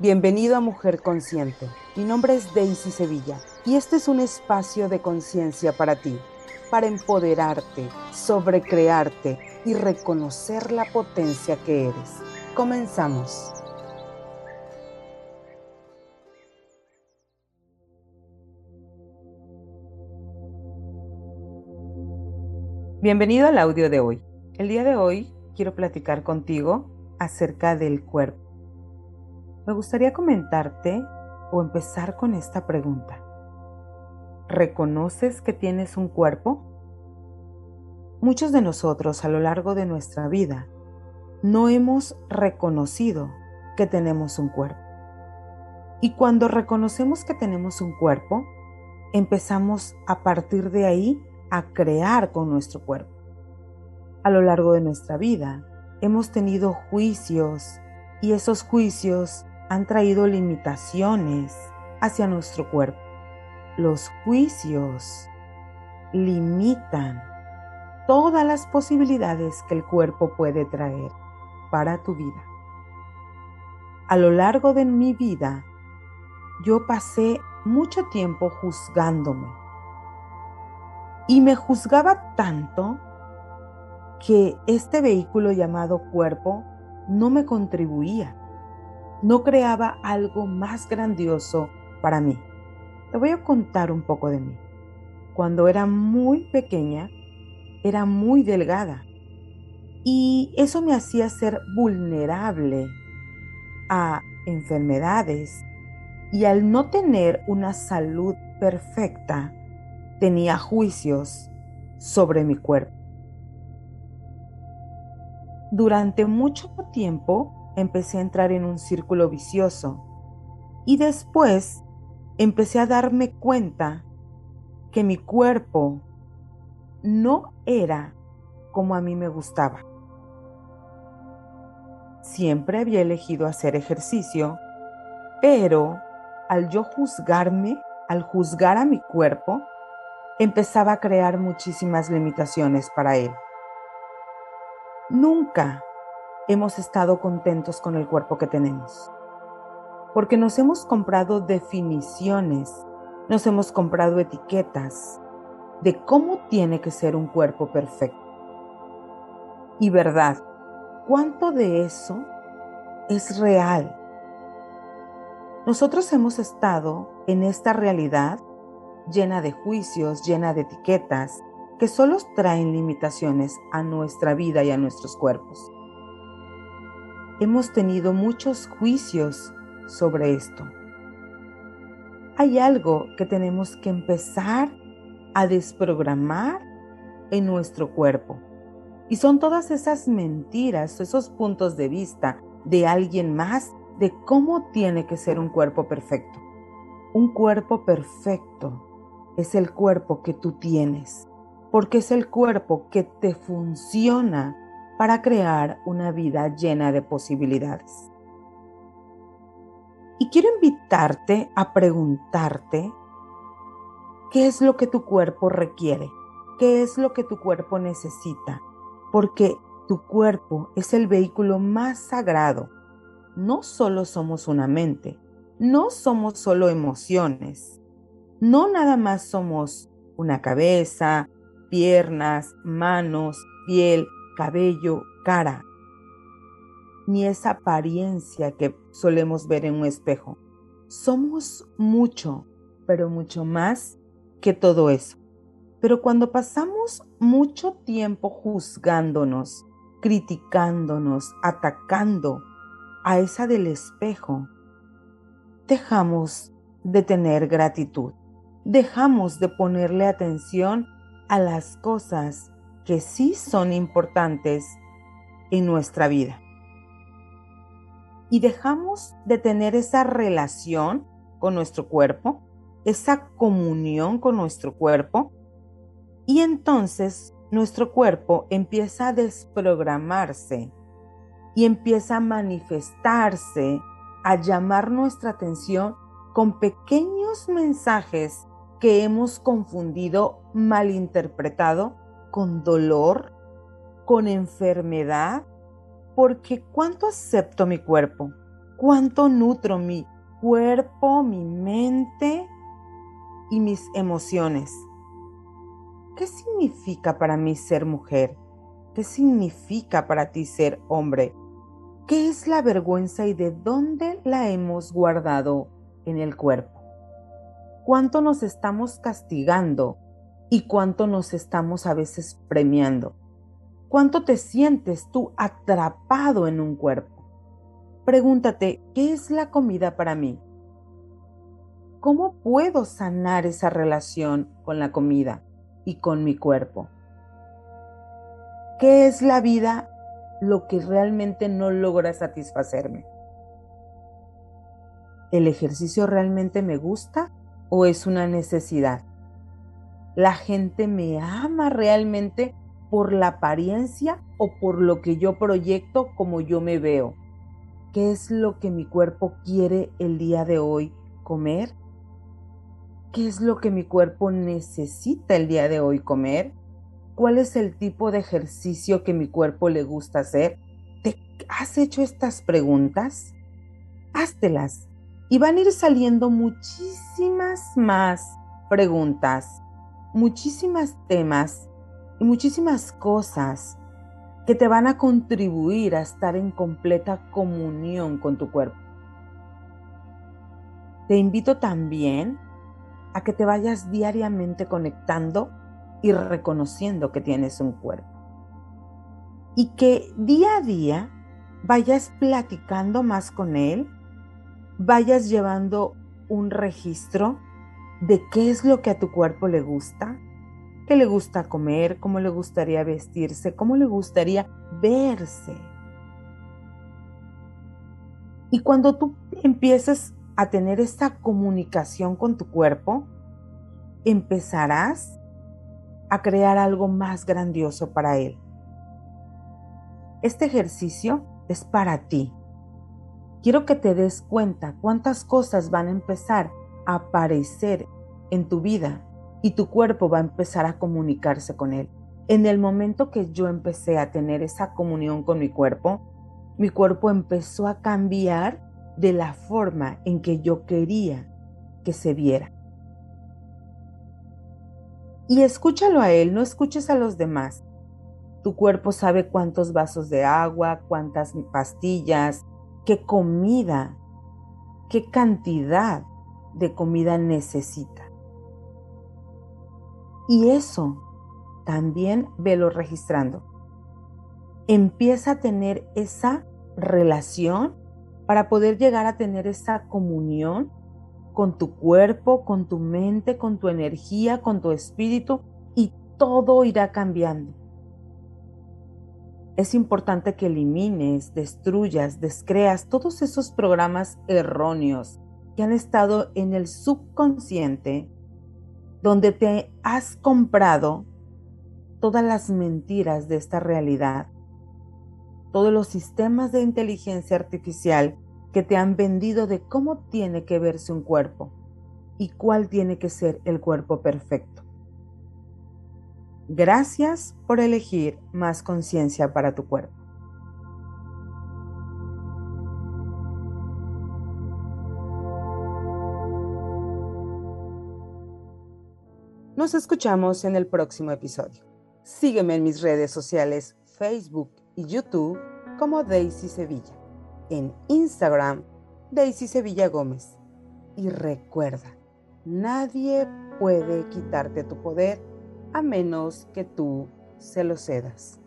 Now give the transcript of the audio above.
Bienvenido a Mujer Consciente. Mi nombre es Daisy Sevilla y este es un espacio de conciencia para ti, para empoderarte, sobrecrearte y reconocer la potencia que eres. Comenzamos. Bienvenido al audio de hoy. El día de hoy quiero platicar contigo acerca del cuerpo. Me gustaría comentarte o empezar con esta pregunta. ¿Reconoces que tienes un cuerpo? Muchos de nosotros a lo largo de nuestra vida no hemos reconocido que tenemos un cuerpo. Y cuando reconocemos que tenemos un cuerpo, empezamos a partir de ahí a crear con nuestro cuerpo. A lo largo de nuestra vida hemos tenido juicios y esos juicios han traído limitaciones hacia nuestro cuerpo. Los juicios limitan todas las posibilidades que el cuerpo puede traer para tu vida. A lo largo de mi vida, yo pasé mucho tiempo juzgándome y me juzgaba tanto que este vehículo llamado cuerpo no me contribuía, no creaba algo más grandioso para mí. Te voy a contar un poco de mí. Cuando era muy pequeña, era muy delgada y eso me hacía ser vulnerable a enfermedades y al no tener una salud perfecta, tenía juicios sobre mi cuerpo. Durante mucho tiempo empecé a entrar en un círculo vicioso y después empecé a darme cuenta que mi cuerpo no era como a mí me gustaba. Siempre había elegido hacer ejercicio, pero al yo juzgarme, al juzgar a mi cuerpo, empezaba a crear muchísimas limitaciones para él. Nunca hemos estado contentos con el cuerpo que tenemos, porque nos hemos comprado definiciones, nos hemos comprado etiquetas de cómo tiene que ser un cuerpo perfecto. Y verdad, ¿cuánto de eso es real? Nosotros hemos estado en esta realidad llena de juicios, llena de etiquetas, que solo traen limitaciones a nuestra vida y a nuestros cuerpos. Hemos tenido muchos juicios sobre esto. Hay algo que tenemos que empezar a desprogramar en nuestro cuerpo. Y son todas esas mentiras, esos puntos de vista de alguien más de cómo tiene que ser un cuerpo perfecto. Un cuerpo perfecto es el cuerpo que tú tienes, porque es el cuerpo que te funciona para crear una vida llena de posibilidades. Y quiero invitarte a preguntarte qué es lo que tu cuerpo requiere, qué es lo que tu cuerpo necesita, porque tu cuerpo es el vehículo más sagrado. No solo somos una mente, no somos solo emociones, no nada más somos una cabeza, piernas, manos, piel, cabello, cara, ni esa apariencia que solemos ver en un espejo. Somos mucho, pero mucho más que todo eso. Pero cuando pasamos mucho tiempo juzgándonos, criticándonos, atacando a esa del espejo, dejamos de tener gratitud dejamos de ponerle atención a las cosas que sí son importantes en nuestra vida. Y dejamos de tener esa relación con nuestro cuerpo, esa comunión con nuestro cuerpo, y entonces nuestro cuerpo empieza a desprogramarse y empieza a manifestarse, a llamar nuestra atención con pequeños mensajes que hemos confundido, malinterpretado con dolor, con enfermedad, porque ¿cuánto acepto mi cuerpo? cuánto nutro mi cuerpo, mi mente y mis emociones. ¿Qué significa para mí ser mujer? ¿Qué significa para ti ser hombre? ¿Qué es la vergüenza y de dónde la hemos guardado en el cuerpo? ¿Cuánto nos estamos castigando y cuánto nos estamos a veces premiando? ¿Cuánto te sientes tú atrapado en un cuerpo? Pregúntate, ¿qué es la comida para mí? ¿Cómo puedo sanar esa relación con la comida y con mi cuerpo? ¿Qué es la vida lo que realmente no logra satisfacerme? ¿El ejercicio realmente me gusta o es una necesidad? ¿La gente me ama realmente por la apariencia o por lo que yo proyecto como yo me veo? ¿Qué es lo que mi cuerpo quiere el día de hoy comer? ¿Qué es lo que mi cuerpo necesita el día de hoy comer? ¿Cuál es el tipo de ejercicio que mi cuerpo le gusta hacer? ¿Te has hecho estas preguntas? Háztelas y van a ir saliendo muchísimas más preguntas, muchísimas temas y muchísimas cosas que te van a contribuir a estar en completa comunión con tu cuerpo. Te invito también a que te vayas diariamente conectando y reconociendo que tienes un cuerpo. Y que día a día vayas platicando más con él, vayas llevando un registro de qué es lo que a tu cuerpo le gusta, qué le gusta comer, cómo le gustaría vestirse, cómo le gustaría verse. Y cuando tú empieces a tener esta comunicación con tu cuerpo, empezarás a crear algo más grandioso para Él. Este ejercicio es para ti. Quiero que te des cuenta cuántas cosas van a empezar a aparecer en tu vida y tu cuerpo va a empezar a comunicarse con Él. En el momento que yo empecé a tener esa comunión con mi cuerpo, mi cuerpo empezó a cambiar de la forma en que yo quería que se viera. Y escúchalo a él, no escuches a los demás. Tu cuerpo sabe cuántos vasos de agua, cuántas pastillas, qué comida, qué cantidad de comida necesita. Y eso también velo registrando. Empieza a tener esa relación para poder llegar a tener esa comunión con tu cuerpo, con tu mente, con tu energía, con tu espíritu y todo irá cambiando. Es importante que elimines, destruyas, descreas todos esos programas erróneos que han estado en el subconsciente, donde te has comprado todas las mentiras de esta realidad, todos los sistemas de inteligencia artificial que te han vendido de cómo tiene que verse un cuerpo y cuál tiene que ser el cuerpo perfecto. Gracias por elegir más conciencia para tu cuerpo. Nos escuchamos en el próximo episodio. Sígueme en mis redes sociales Facebook y YouTube como Daisy Sevilla en Instagram, Daisy Sevilla Gómez. Y recuerda, nadie puede quitarte tu poder a menos que tú se lo cedas.